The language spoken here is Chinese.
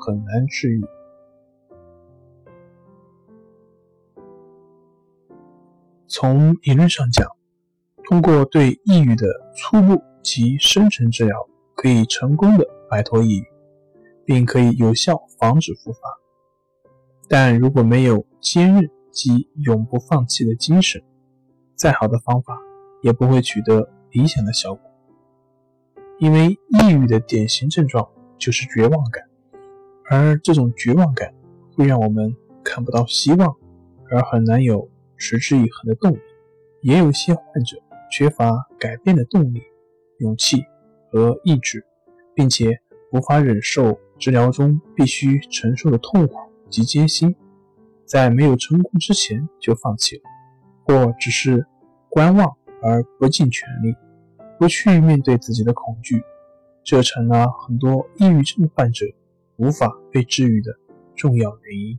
很难治愈。从理论上讲，通过对抑郁的初步及深层治疗，可以成功的摆脱抑郁，并可以有效防止复发。但如果没有坚韧及永不放弃的精神，再好的方法也不会取得理想的效果。因为抑郁的典型症状就是绝望感。而这种绝望感会让我们看不到希望，而很难有持之以恒的动力。也有些患者缺乏改变的动力、勇气和意志，并且无法忍受治疗中必须承受的痛苦及艰辛，在没有成功之前就放弃了，或只是观望而不尽全力，不去面对自己的恐惧，这成了很多抑郁症患者。无法被治愈的重要原因。